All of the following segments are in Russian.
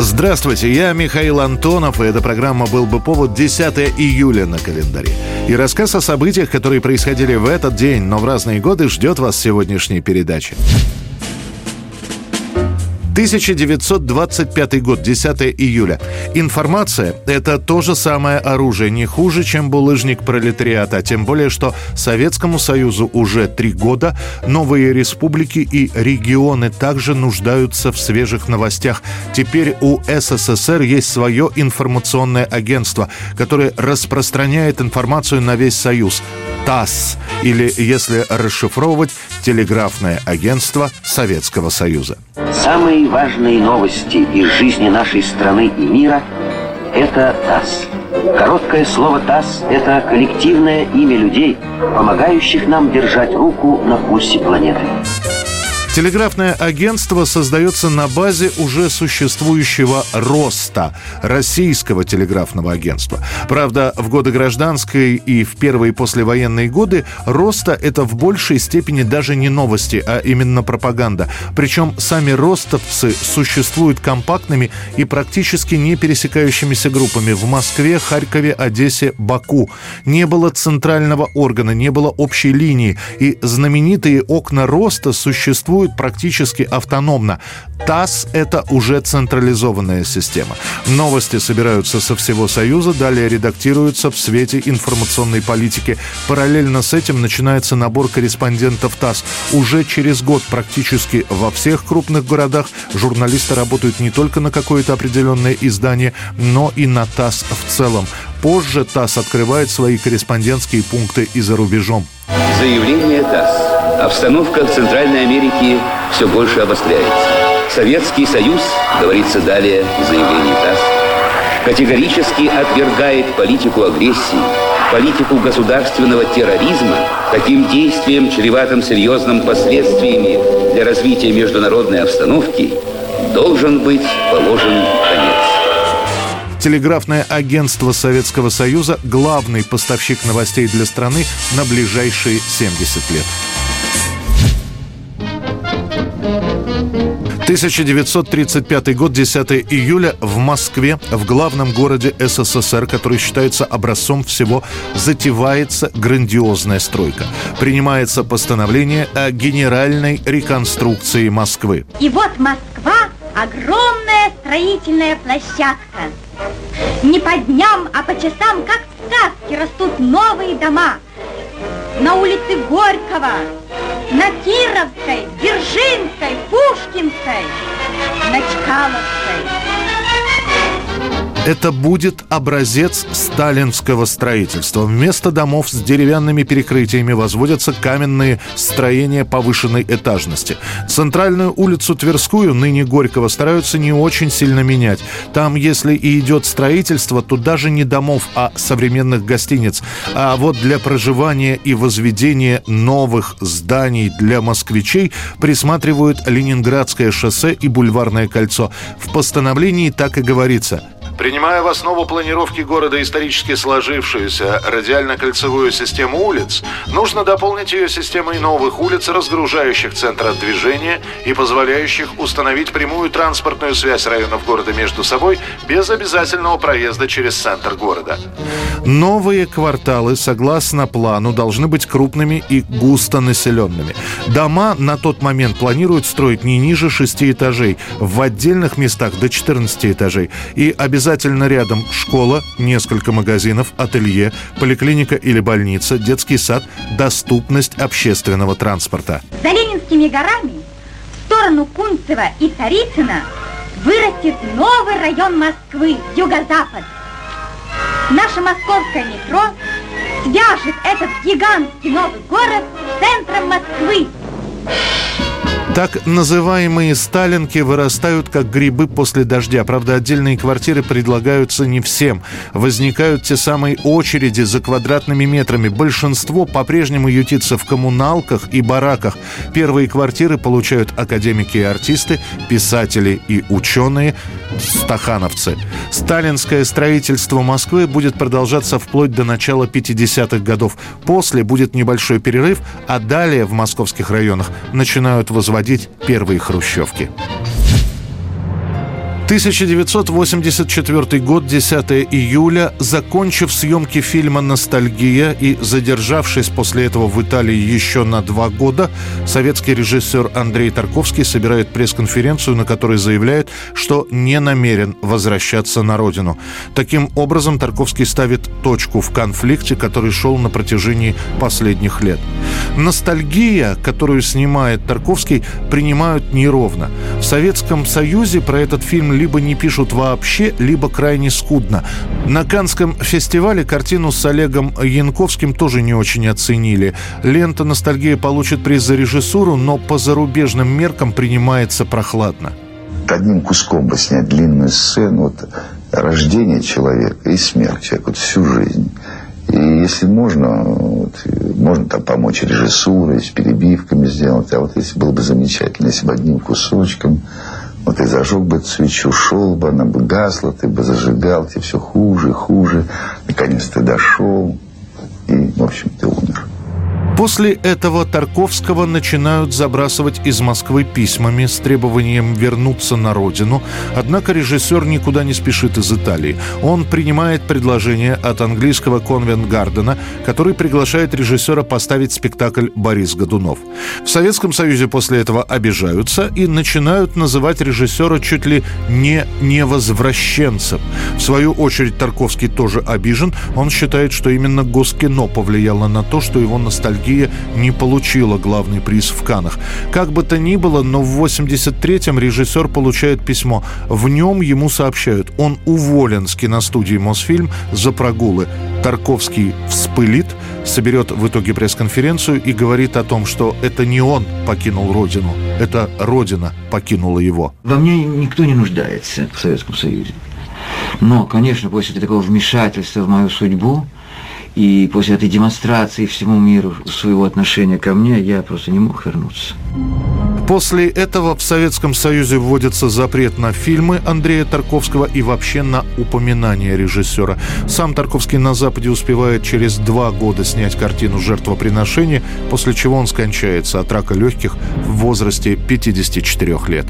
Здравствуйте, я Михаил Антонов, и эта программа «Был бы повод» 10 июля на календаре. И рассказ о событиях, которые происходили в этот день, но в разные годы, ждет вас сегодняшней передаче. 1925 год, 10 июля. Информация – это то же самое оружие, не хуже, чем булыжник пролетариата. Тем более, что Советскому Союзу уже три года, новые республики и регионы также нуждаются в свежих новостях. Теперь у СССР есть свое информационное агентство, которое распространяет информацию на весь Союз. ТАСС, или, если расшифровывать, телеграфное агентство Советского Союза. Самые важные новости из жизни нашей страны и мира – это ТАСС. Короткое слово ТАСС – это коллективное имя людей, помогающих нам держать руку на пульсе планеты. Телеграфное агентство создается на базе уже существующего РОСТа, Российского телеграфного агентства. Правда, в годы гражданской и в первые послевоенные годы РОСТа – это в большей степени даже не новости, а именно пропаганда. Причем сами ростовцы существуют компактными и практически не пересекающимися группами в Москве, Харькове, Одессе, Баку. Не было центрального органа, не было общей линии, и знаменитые окна роста существуют существует практически автономно. ТАСС – это уже централизованная система. Новости собираются со всего Союза, далее редактируются в свете информационной политики. Параллельно с этим начинается набор корреспондентов ТАСС. Уже через год практически во всех крупных городах журналисты работают не только на какое-то определенное издание, но и на ТАСС в целом. Позже ТАСС открывает свои корреспондентские пункты и за рубежом. Заявление ТАСС. Обстановка в Центральной Америке все больше обостряется. Советский Союз, говорится далее в заявлении ТАСС, категорически отвергает политику агрессии, политику государственного терроризма, таким действием, чреватым серьезным последствиями для развития международной обстановки, должен быть положен конец. Телеграфное агентство Советского Союза – главный поставщик новостей для страны на ближайшие 70 лет. 1935 год, 10 июля, в Москве, в главном городе СССР, который считается образцом всего, затевается грандиозная стройка. Принимается постановление о генеральной реконструкции Москвы. И вот Москва – огромная строительная площадка. Не по дням, а по часам, как в сказке, растут новые дома. На улице Горького, Это будет образец сталинского строительства. Вместо домов с деревянными перекрытиями возводятся каменные строения повышенной этажности. Центральную улицу Тверскую, ныне Горького, стараются не очень сильно менять. Там, если и идет строительство, то даже не домов, а современных гостиниц. А вот для проживания и возведения новых зданий для москвичей присматривают Ленинградское шоссе и Бульварное кольцо. В постановлении так и говорится – Принимая в основу планировки города исторически сложившуюся радиально-кольцевую систему улиц, нужно дополнить ее системой новых улиц, разгружающих центр от движения и позволяющих установить прямую транспортную связь районов города между собой без обязательного проезда через центр города. Новые кварталы, согласно плану, должны быть крупными и густонаселенными. Дома на тот момент планируют строить не ниже 6 этажей, в отдельных местах до 14 этажей и обязательно Обязательно рядом школа, несколько магазинов, ателье, поликлиника или больница, детский сад, доступность общественного транспорта. За Ленинскими горами в сторону Кунцева и Царицына вырастет новый район Москвы, юго-запад. Наше московское метро свяжет этот гигантский новый город Так называемые «сталинки» вырастают как грибы после дождя. Правда, отдельные квартиры предлагаются не всем. Возникают те самые очереди за квадратными метрами. Большинство по-прежнему ютится в коммуналках и бараках. Первые квартиры получают академики и артисты, писатели и ученые, стахановцы. Сталинское строительство Москвы будет продолжаться вплоть до начала 50-х годов. После будет небольшой перерыв, а далее в московских районах начинают возводить первые хрущевки. 1984 год, 10 июля. Закончив съемки фильма «Ностальгия» и задержавшись после этого в Италии еще на два года, советский режиссер Андрей Тарковский собирает пресс-конференцию, на которой заявляет, что не намерен возвращаться на родину. Таким образом, Тарковский ставит точку в конфликте, который шел на протяжении последних лет. «Ностальгия», которую снимает Тарковский, принимают неровно. В Советском Союзе про этот фильм либо не пишут вообще, либо крайне скудно. На Канском фестивале картину с Олегом Янковским тоже не очень оценили. Лента «Ностальгия» получит приз за режиссуру, но по зарубежным меркам принимается прохладно. Одним куском бы снять длинную сцену, вот, рождение человека и смерть человека, вот всю жизнь. И если можно, вот, можно там помочь режиссурой, с перебивками сделать, а вот если было бы замечательно, если бы одним кусочком вот ты зажег бы свечу, шел бы, она бы гасла, ты бы зажигал, тебе все хуже и хуже. Наконец ты дошел, и, в общем, ты. После этого Тарковского начинают забрасывать из Москвы письмами с требованием вернуться на родину. Однако режиссер никуда не спешит из Италии. Он принимает предложение от английского Конвент-Гардена, который приглашает режиссера поставить спектакль «Борис Годунов». В Советском Союзе после этого обижаются и начинают называть режиссера чуть ли не невозвращенцем. В свою очередь Тарковский тоже обижен. Он считает, что именно Госкино повлияло на то, что его ностальгия Ностальгия не получила главный приз в Канах. Как бы то ни было, но в 83-м режиссер получает письмо. В нем ему сообщают, он уволен с киностудии «Мосфильм» за прогулы. Тарковский вспылит, соберет в итоге пресс-конференцию и говорит о том, что это не он покинул родину, это родина покинула его. Во мне никто не нуждается в Советском Союзе. Но, конечно, после такого вмешательства в мою судьбу, и после этой демонстрации всему миру своего отношения ко мне я просто не мог вернуться. После этого в Советском Союзе вводится запрет на фильмы Андрея Тарковского и вообще на упоминание режиссера. Сам Тарковский на Западе успевает через два года снять картину «Жертвоприношение», после чего он скончается от рака легких в возрасте 54 лет.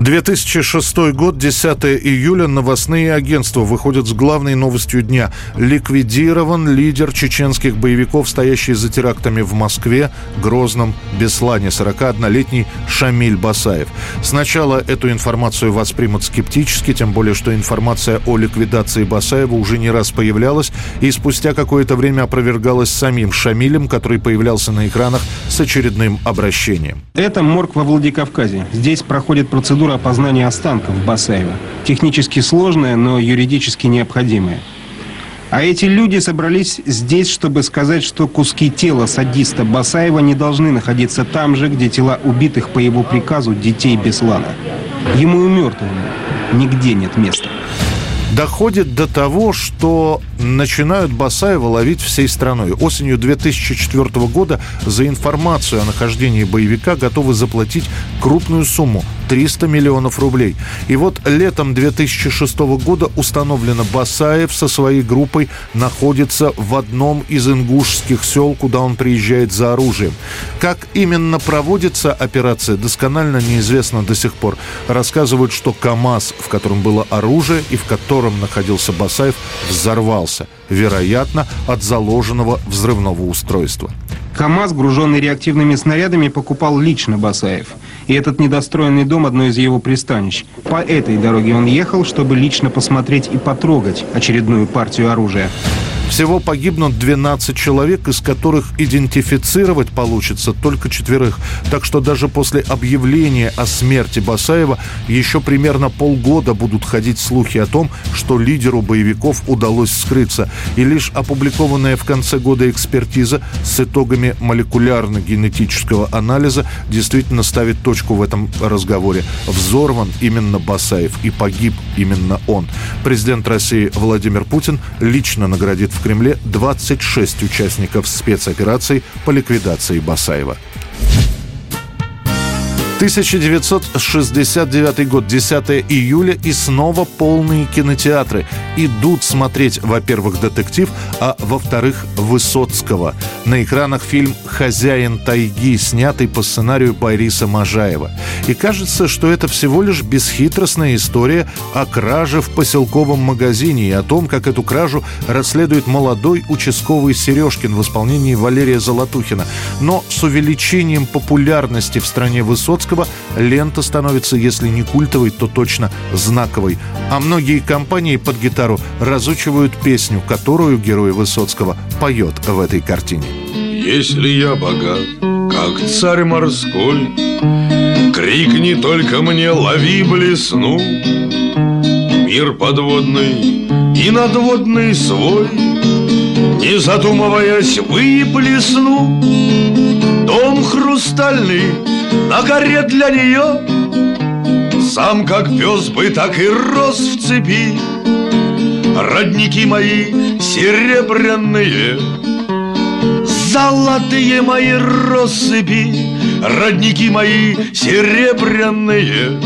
2006 год, 10 июля, новостные агентства выходят с главной новостью дня. Ликвидирован лидер чеченских боевиков, стоящий за терактами в Москве, Грозном, Беслане, 41-летний Шамиль Басаев. Сначала эту информацию воспримут скептически, тем более, что информация о ликвидации Басаева уже не раз появлялась и спустя какое-то время опровергалась самим Шамилем, который появлялся на экранах с очередным обращением. Это морг во Владикавказе. Здесь проходит процедура опознания останков Басаева. Технически сложная, но юридически необходимая. А эти люди собрались здесь, чтобы сказать, что куски тела садиста Басаева не должны находиться там же, где тела убитых по его приказу детей Беслана. Ему и мертвому нигде нет места доходит до того, что начинают Басаева ловить всей страной. Осенью 2004 года за информацию о нахождении боевика готовы заплатить крупную сумму 300 миллионов рублей. И вот летом 2006 года установлено, Басаев со своей группой находится в одном из ингушских сел, куда он приезжает за оружием. Как именно проводится операция, досконально неизвестно до сих пор. Рассказывают, что КАМАЗ, в котором было оружие и в котором находился Басаев, взорвался. Вероятно, от заложенного взрывного устройства. КАМАЗ, груженный реактивными снарядами, покупал лично Басаев. И этот недостроенный дом – одно из его пристанищ. По этой дороге он ехал, чтобы лично посмотреть и потрогать очередную партию оружия. Всего погибнут 12 человек, из которых идентифицировать получится только четверых. Так что даже после объявления о смерти Басаева еще примерно полгода будут ходить слухи о том, что лидеру боевиков удалось скрыться. И лишь опубликованная в конце года экспертиза с итогами молекулярно-генетического анализа действительно ставит точку в этом разговоре. Взорван именно Басаев и погиб именно он. Президент России Владимир Путин лично наградит в Кремле 26 участников спецоперации по ликвидации Басаева. 1969 год, 10 июля, и снова полные кинотеатры. Идут смотреть, во-первых, детектив, а во-вторых, Высоцкого. На экранах фильм «Хозяин тайги», снятый по сценарию Бориса Можаева. И кажется, что это всего лишь бесхитростная история о краже в поселковом магазине и о том, как эту кражу расследует молодой участковый Сережкин в исполнении Валерия Золотухина. Но с увеличением популярности в стране Высоцкого Высоцкого лента становится, если не культовой, то точно знаковой. А многие компании под гитару разучивают песню, которую герой Высоцкого поет в этой картине. Если я богат, как царь морской, Крикни только мне, лови блесну. Мир подводный и надводный свой, Не задумываясь, выплесну. Дом хрустальный на горе для нее Сам как пес бы так и рос в цепи. Родники мои серебряные Золотые мои россыпи. Родники мои серебряные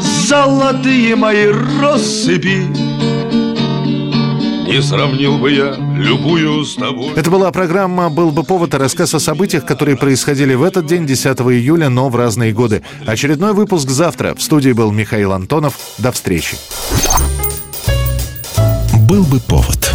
Золотые мои россыпи не сравнил бы я любую с тобой. Это была программа «Был бы повод» и рассказ о событиях, которые происходили в этот день, 10 июля, но в разные годы. Очередной выпуск завтра. В студии был Михаил Антонов. До встречи. «Был бы повод»